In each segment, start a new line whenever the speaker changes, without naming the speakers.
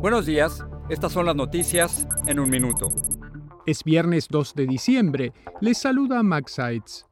Buenos días, estas son las noticias en un minuto.
Es viernes 2 de diciembre. Les saluda Max Seitz.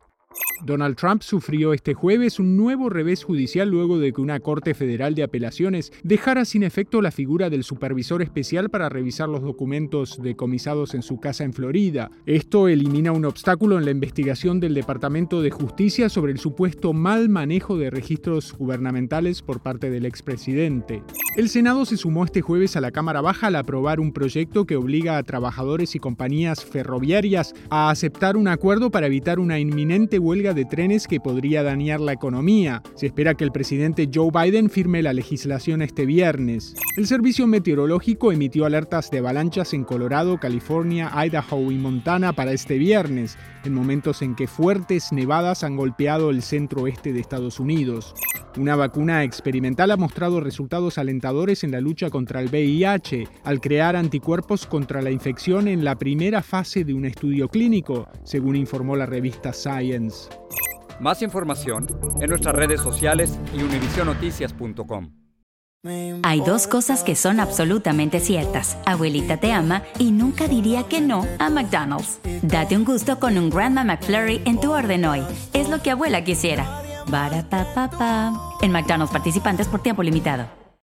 Donald Trump sufrió este jueves un nuevo revés judicial luego de que una Corte Federal de Apelaciones dejara sin efecto la figura del supervisor especial para revisar los documentos decomisados en su casa en Florida. Esto elimina un obstáculo en la investigación del Departamento de Justicia sobre el supuesto mal manejo de registros gubernamentales por parte del expresidente. El Senado se sumó este jueves a la Cámara Baja al aprobar un proyecto que obliga a trabajadores y compañías ferroviarias a aceptar un acuerdo para evitar una inminente huelga de trenes que podría dañar la economía. Se espera que el presidente Joe Biden firme la legislación este viernes. El Servicio Meteorológico emitió alertas de avalanchas en Colorado, California, Idaho y Montana para este viernes, en momentos en que fuertes nevadas han golpeado el centro oeste de Estados Unidos. Una vacuna experimental ha mostrado resultados alentadores en la lucha contra el VIH, al crear anticuerpos contra la infección en la primera fase de un estudio clínico, según informó la revista Science.
Más información en nuestras redes sociales y univisionoticias.com.
Hay dos cosas que son absolutamente ciertas. Abuelita te ama y nunca diría que no a McDonald's. Date un gusto con un Grandma McFlurry en tu orden hoy. Es lo que abuela quisiera. En McDonald's participantes por tiempo limitado.